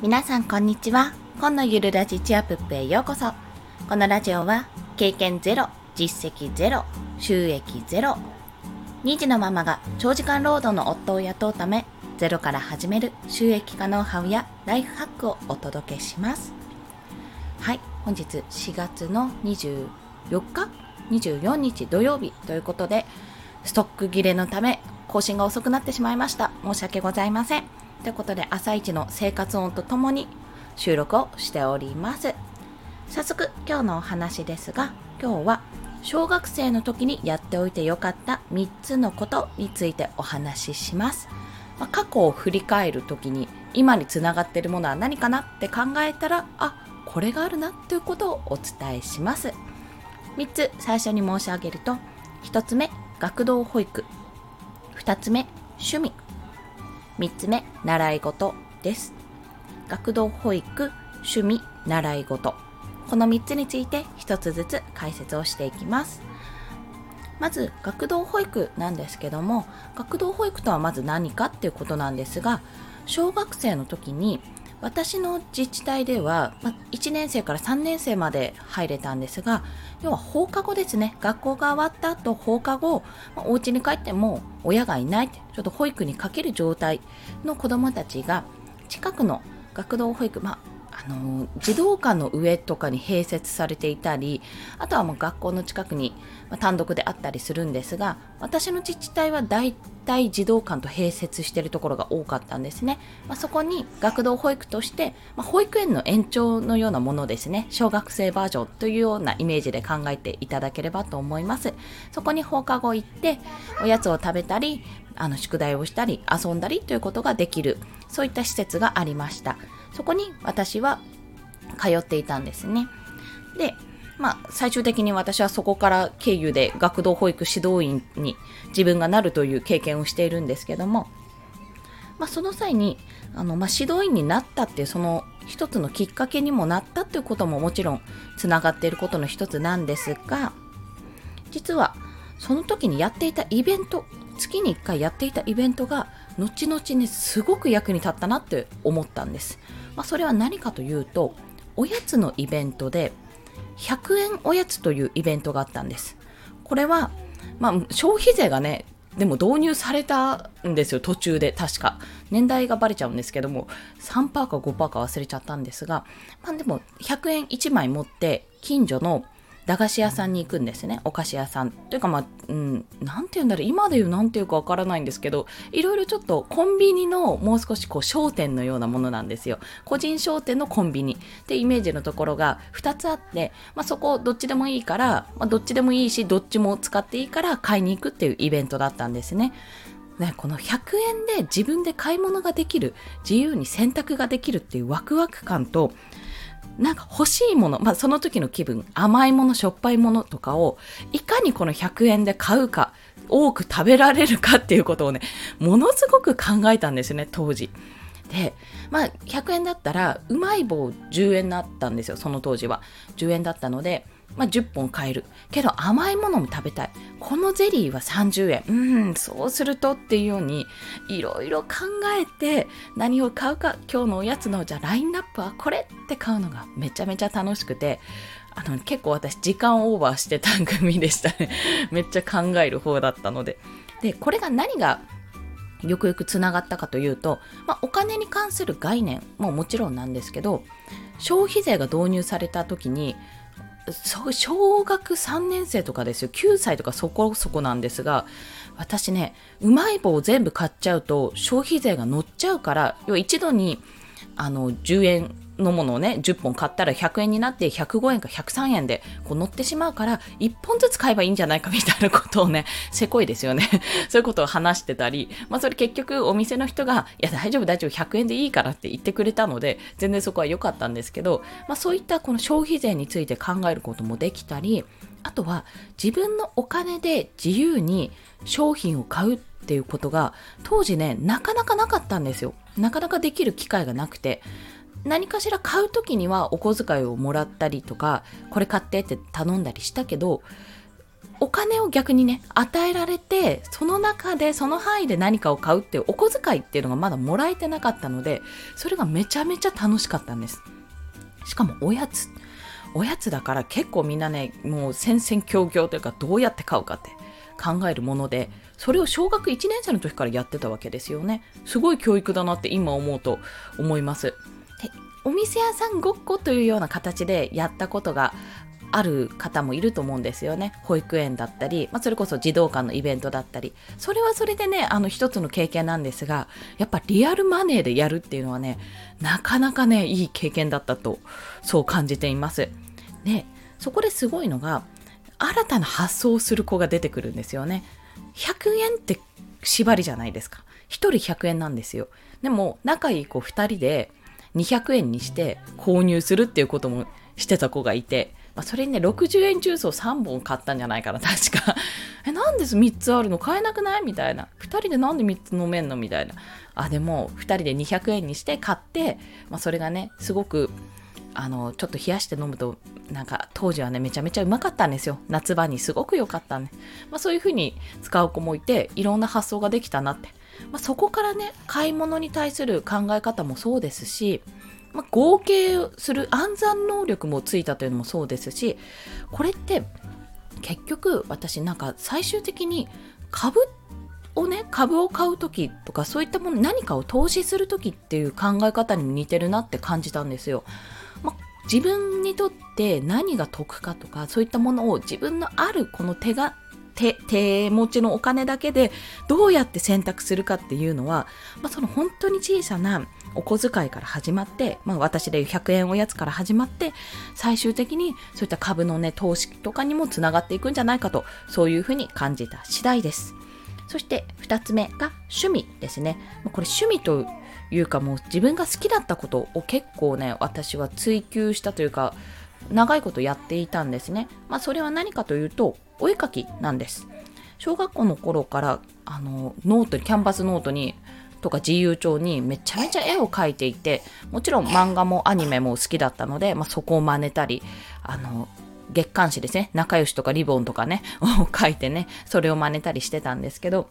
皆さんこんにちは。今のゆるラジチアプップへようこそ。このラジオは経験ゼロ、実績ゼロ、収益ゼロ。2児のママが長時間労働の夫を雇うため、ゼロから始める収益化ノウハウやライフハックをお届けします。はい、本日4月の24日、24日土曜日ということで、ストック切れのため更新が遅くなってしまいました。申し訳ございません。ということで、朝一の生活音とともに収録をしております。早速、今日のお話ですが、今日は小学生の時にやっておいてよかった3つのことについてお話しします。まあ、過去を振り返る時に今につながってるものは何かなって考えたら、あ、これがあるなということをお伝えします。3つ最初に申し上げると、1つ目、学童保育。2つ目、趣味。3つ目、習い事です。学童保育、趣味、習い事。この3つについて1つずつ解説をしていきます。まず、学童保育なんですけども、学童保育とはまず何かっていうことなんですが、小学生の時に私の自治体では、ま1年生から3年生まで入れたんですが、要は放課後ですね。学校が終わった後、放課後、まお家に帰っても親がいない、ちょっと保育にかける状態の子どもたちが、近くの学童保育、ま、あの児童館の上とかに併設されていたりあとはもう学校の近くに、ま単独であったりするんですが私の自治体は大体児童館と併設しているところが多かったんですね、まあ、そこに学童保育として、まあ、保育園の延長のようなものですね。小学生バージョンというようなイメージで考えていただければと思います。そこに放課後行っておやつを食べたりあの宿題をしたり遊んだりということができるそういった施設がありました。そこに私は通っていたんですね。で、まあ、最終的に私はそこから経由で学童保育指導員に自分がなるという経験をしているんですけども、まあ、その際にあの、まあ、指導員になったっていうその一つのきっかけにもなったっていうことももちろんつながっていることの一つなんですが実はその時にやっていたイベント月に1回やっていたイベントが後々ねすごく役に立ったなって思ったんです。まあ、それは何かというとおやつのイベントで100円おやつというイベントがあったんです。これは、まあ、消費税がねでも導入されたんですよ、途中で、確か。年代がバレちゃうんですけども、3%か5%か忘れちゃったんですが、まあでも、100円1枚持って、近所の駄菓子屋さんに行くんですね。お菓子屋さん。というかまあ、うん、なんて言うんだろう。今で言うなんて言うかわからないんですけど、いろいろちょっとコンビニのもう少しこう商店のようなものなんですよ。個人商店のコンビニってイメージのところが2つあって、まあそこどっちでもいいから、まあどっちでもいいし、どっちも使っていいから買いに行くっていうイベントだったんですね。ね、この100円で自分で買い物ができる、自由に選択ができるっていうワクワク感と、なんか欲しいもの、まあ、その時の気分、甘いもの、しょっぱいものとかを、いかにこの100円で買うか、多く食べられるかっていうことをね、ものすごく考えたんですよね、当時。で、まあ、100円だったら、うまい棒10円だったんですよ、その当時は。10円だったので、まあ、10本買える。けど甘いものも食べたい。このゼリーは30円。うん、そうするとっていうように、いろいろ考えて何を買うか、今日のおやつのじゃあラインナップはこれって買うのがめちゃめちゃ楽しくて、あの、結構私時間オーバーしてた組でしたね。めっちゃ考える方だったので。で、これが何がよくよくつながったかというと、まあ、お金に関する概念ももちろんなんですけど消費税が導入された時に小学3年生とかですよ。9歳とかそこそこなんですが、私ね、うまい棒を全部買っちゃうと消費税が乗っちゃうから、要は一度にあの10円のものをね、10本買ったら100円になって105円か103円でこう乗ってしまうから、1本ずつ買えばいいんじゃないかみたいなことをね、せこいですよね。そういうことを話してたり、まあそれ結局お店の人が、いや大丈夫大丈夫100円でいいからって言ってくれたので、全然そこは良かったんですけど、まあそういったこの消費税について考えることもできたり、あとは自分のお金で自由に商品を買うっていうことが当時ねなかなかなかったんですよなかなかできる機会がなくて何かしら買う時にはお小遣いをもらったりとかこれ買ってって頼んだりしたけどお金を逆にね、与えられて、その中で、その範囲で何かを買うっていうお小遣いっていうのがまだもらえてなかったので、それがめちゃめちゃ楽しかったんです。しかもおやつ。おやつだから結構みんなね、もう戦々恐々というかどうやって買うかって考えるもので、それを小学1年生の時からやってたわけですよね。すごい教育だなって今思うと思います。お店屋さんごっこというような形でやったことがある方もいると思うんですよね。保育園だったり、まあ、それこそ児童館のイベントだったり。それはそれでね、あの一つの経験なんですが、やっぱリアルマネーでやるっていうのはね、なかなかね、いい経験だったと、そう感じています。で、そこですごいのが、新たな発想をする子が出てくるんですよね。100円って縛りじゃないですか。1人100円なんですよ。でも、仲いい子2人で200円にして購入するっていうこともしてた子がいて、まあ、それにね、60円ジュースを3本買ったんじゃないかな、確か。え、なんで3つあるの？買えなくない？みたいな。2人でなんで3つ飲めんの？みたいな。あ、でも、2人で200円にして買って、まあ、それがね、すごく、あの、ちょっと冷やして飲むと、なんか、当時はね、めちゃめちゃうまかったんですよ。夏場にすごく良かったね。まあ、そういう風に使う子もいて、いろんな発想ができたなって。まあ、そこからね、買い物に対する考え方もそうですし、まあ、合計する暗算能力もついたというのもそうですしこれって結局私なんか最終的に株をね株を買う時とかそういったもの何かを投資する時っていう考え方にも似てるなって感じたんですよ。まあ、自分にとって何が得かとかそういったものを自分のあるこの手が手手持ちのお金だけでどうやって選択するかっていうのは、まあ、その本当に小さなお小遣いから始まって、まあ、私でいう100円おやつから始まって最終的にそういった株のね投資とかにもつながっていくんじゃないかとそういうふうに感じた次第ですそして2つ目が趣味ですねこれ趣味というかもう自分が好きだったことを結構ね私は追求したというか長いことやっていたんですね。まあ、それは何かというと、お絵かきなんです。小学校の頃から、あの、ノートに、キャンバスノートに、とか自由帳にめちゃめちゃ絵を描いていて、もちろん漫画もアニメも好きだったので、まあ、そこを真似たり、あの、月刊誌ですね、仲良しとかリボンとかね、を書いてね、それを真似たりしてたんですけど、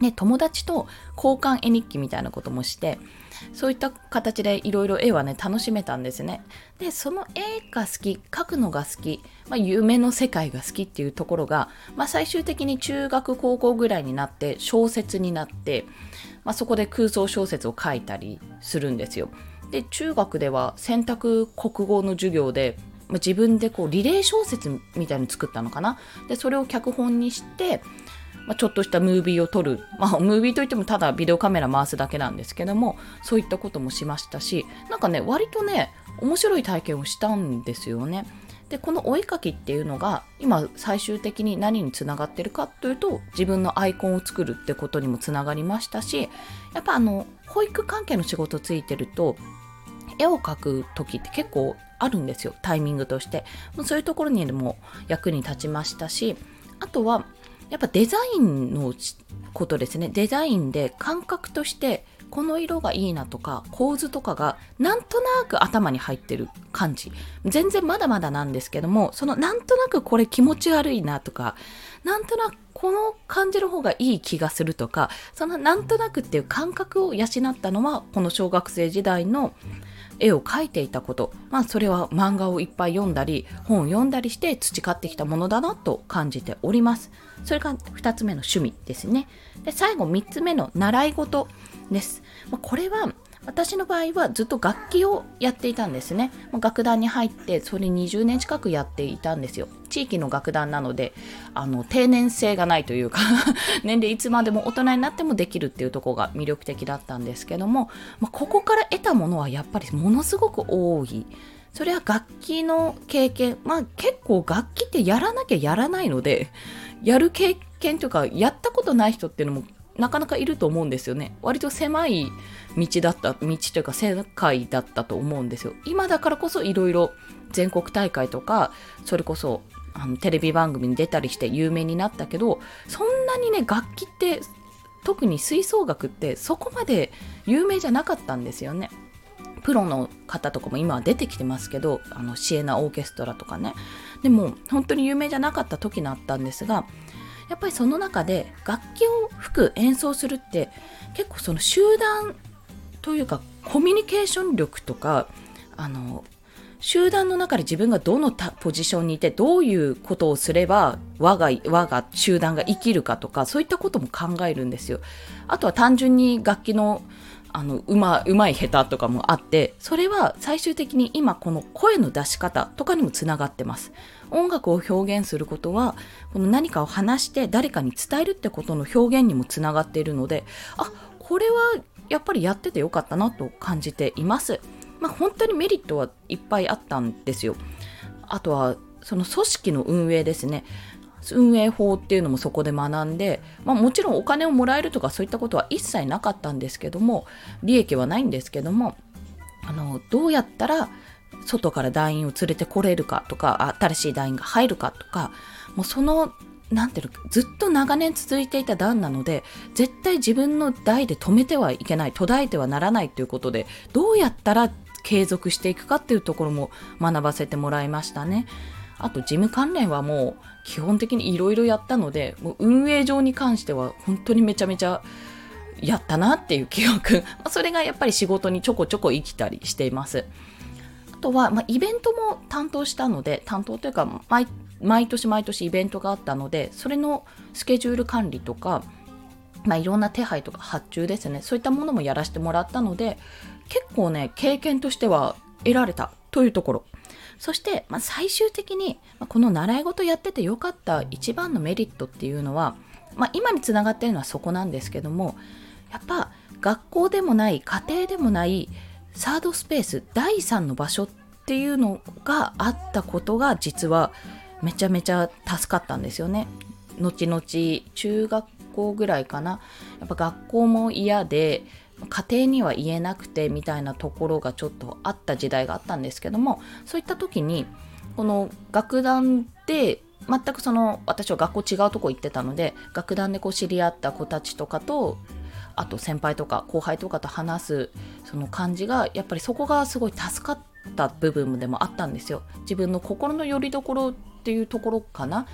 ね、友達と交換絵日記みたいなこともして、そういった形でいろいろ絵はね、楽しめたんですね。で、その絵が好き、描くのが好き、まあ、夢の世界が好きっていうところが、まあ、最終的に中学、高校ぐらいになって小説になって、まあ、そこで空想小説を書いたりするんですよ。で、中学では選択国語の授業で、自分でこうリレー小説みたいに作ったのかな。で、それを脚本にして、まあ、ちょっとしたムービーを撮る、まあ、ムービーといってもただビデオカメラ回すだけなんですけどもそういったこともしましたしなんかね割とね面白い体験をしたんですよね。でこのお絵かきっていうのが今最終的に何につながってるかというと自分のアイコンを作るってことにもつながりましたしやっぱあの保育関係の仕事ついてると絵を描く時って結構あるんですよタイミングとしてそういうところにでも役に立ちましたしあとはやっぱデザインのことですね。デザインで感覚としてこの色がいいなとか構図とかがなんとなく頭に入ってる感じ。全然まだまだなんですけども、そのなんとなくこれ気持ち悪いなとか、なんとなくこの感じの方がいい気がするとか、そのなんとなくっていう感覚を養ったのはこの小学生時代の絵を描いていたこと、まあ、それは漫画をいっぱい読んだり本を読んだりして培ってきたものだなと感じております。それが2つ目の趣味ですね。で最後3つ目の習い事です、まあ、これは私の場合はずっと楽器をやっていたんですね。楽団に入ってそれ20年近くやっていたんですよ。地域の楽団なので、あの、定年性がないというか 年齢いつまでも大人になってもできるっていうとこが魅力的だったんですけども、まあ、ここから得たものはやっぱりものすごく多い。それは楽器の経験、まあ結構楽器ってやらなきゃやらないので、やる経験というか、やったことない人っていうのもなかなかいると思うんですよね。割と狭い道だった、道というか世界だったと思うんですよ。今だからこそいろいろ全国大会とか、それこそあのテレビ番組に出たりして有名になったけど、そんなにね、楽器って特に吹奏楽ってそこまで有名じゃなかったんですよね。プロの方とかも今は出てきてますけど、あのシエナオーケストラとかね。でも本当に有名じゃなかった時があったんですがやっぱりその中で楽器を吹く演奏するって結構その集団というかコミュニケーション力とかあの集団の中で自分がどのポジションにいてどういうことをすれば我が我が集団が生きるかとかそういったことも考えるんですよ。あとは単純に楽器のあのうまうまい下手とかもあってそれは最終的に今この声の出し方とかにもつながってます音楽を表現することはこの何かを話して誰かに伝えるってことの表現にもつながっているのであこれはやっぱりやっててよかったなと感じていますまあ、本当にメリットはいっぱいあったんですよ。あとはその組織の運営ですね。運営法っていうのもそこで学んで、まあ、もちろんお金をもらえるとかそういったことは一切なかったんですけども利益はないんですけどもあのどうやったら外から団員を連れてこれるかとか新しい団員が入るかとかもうそのなんていうのずっと長年続いていた段なので絶対自分の代で止めてはいけない途絶えてはならないということでどうやったら継続していくかっていうところも学ばせてもらいましたね。あと事務関連はもう基本的にいろいろやったので、もう運営上に関しては本当にめちゃめちゃやったなっていう記憶。それがやっぱり仕事にちょこちょこ生きたりしています。あとは、まあ、イベントも担当したので、担当というか毎、年毎年イベントがあったので、それのスケジュール管理とか、まあ、いろんな手配とか発注ですね、そういったものもやらせてもらったので、結構ね、経験としては得られたというところ。そして、まあ、最終的に、この習い事やっててよかった一番のメリットっていうのは、まあ、今につながってるのはそこなんですけども、やっぱ学校でもない家庭でもないサードスペース第3の場所っていうのがあったことが実はめちゃめちゃ助かったんですよね。後々中学校ぐらいかなやっぱ学校も嫌で家庭には言えなくてみたいなところがちょっとあった時代があったんですけどもそういった時にこの楽団で全くその私は学校違うとこ行ってたので楽団でこう知り合った子たちとかとあと先輩とか後輩とかと話すその感じがやっぱりそこがすごい助かった部分でもあったんですよ。自分の心の拠り所っていうところかな。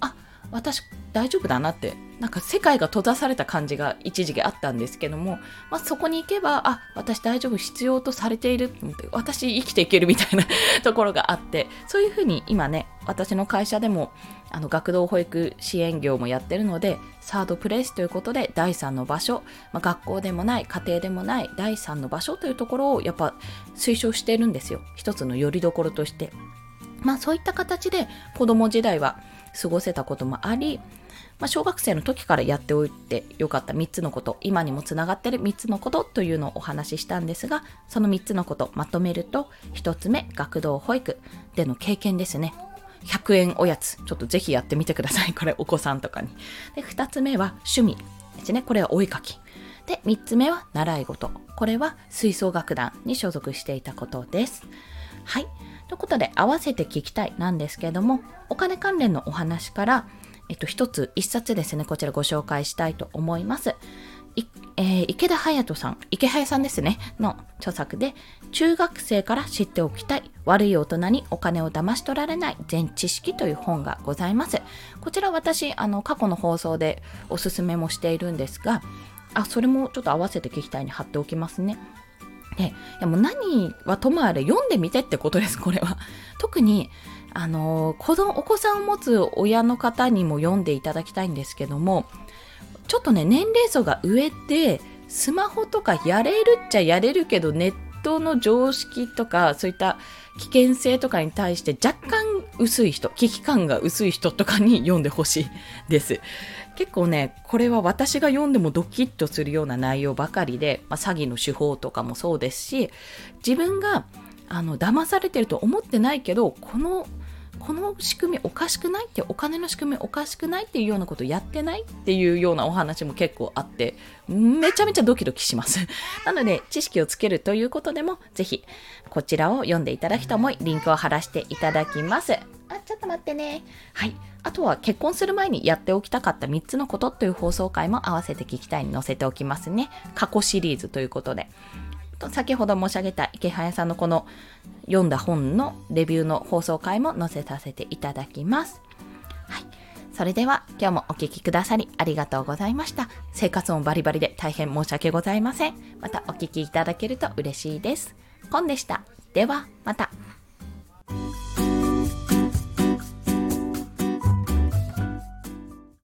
あ私大丈夫だなってなんか世界が閉ざされた感じが一時期あったんですけども、まあ、そこに行けばあ私大丈夫必要とされている私生きていけるみたいな ところがあってそういうふうに今ね私の会社でもあの学童保育支援業もやってるのでサードプレイスということで第3の場所、まあ、学校でもない家庭でもない第3の場所というところをやっぱ推奨してるんですよ。一つの拠り所として。まあそういった形で子供時代は過ごせたこともありまあ、小学生の時からやっておいてよかった。3つのこと、今にもつながってる3つのことというのをお話ししたんですが、その3つのことまとめると、1つ目、学童保育での経験ですね。100円おやつ。ちょっとぜひやってみてください。これお子さんとかに。で、2つ目は趣味ですね。これはお絵かき。で、3つ目は習い事。これは吹奏楽団に所属していたことです。はい。ということで、合わせて聞きたいなんですけれども、お金関連のお話から、えっと、一つ、一冊ですね、こちらご紹介したいと思います。えー、池田隼人さん、池早さんですね、の著作で、中学生から知っておきたい、悪い大人にお金を騙し取られない全知識という本がございます。こちら私、あの、過去の放送でおすすめもしているんですが、あ、それもちょっと合わせて聞きたいに貼っておきますね。で、いやもう何はともあれ読んでみてってことです、これは。特に、あの子供お子さんを持つ親の方にも読んでいただきたいんですけどもちょっとね年齢層が上でスマホとかやれるっちゃやれるけどネットの常識とかそういった危険性とかに対して若干薄い人危機感が薄い人とかに読んでほしいです。結構ねこれは私が読んでもドキッとするような内容ばかりで、まあ、詐欺の手法とかもそうですし自分があの騙されてると思ってないけどこのこの仕組みおかしくないってお金の仕組みおかしくないっていうようなことやってないっていうようなお話も結構あってめちゃめちゃドキドキします。なので知識をつけるということでもぜひこちらを読んでいただきと思いリンクを貼らせていただきます。あちょっと待ってね。はい。あとは結婚する前にやっておきたかった3つのことという放送回も合わせて聞きたいに載せておきますね。過去シリーズということで。と先ほど申し上げた池早さんのこの読んだ本のレビューの放送回も載せさせていただきます。はい。それでは今日もお聴きくださりありがとうございました。生活音バリバリで大変申し訳ございません。またお聴きいただけると嬉しいです。コンでした。ではまた。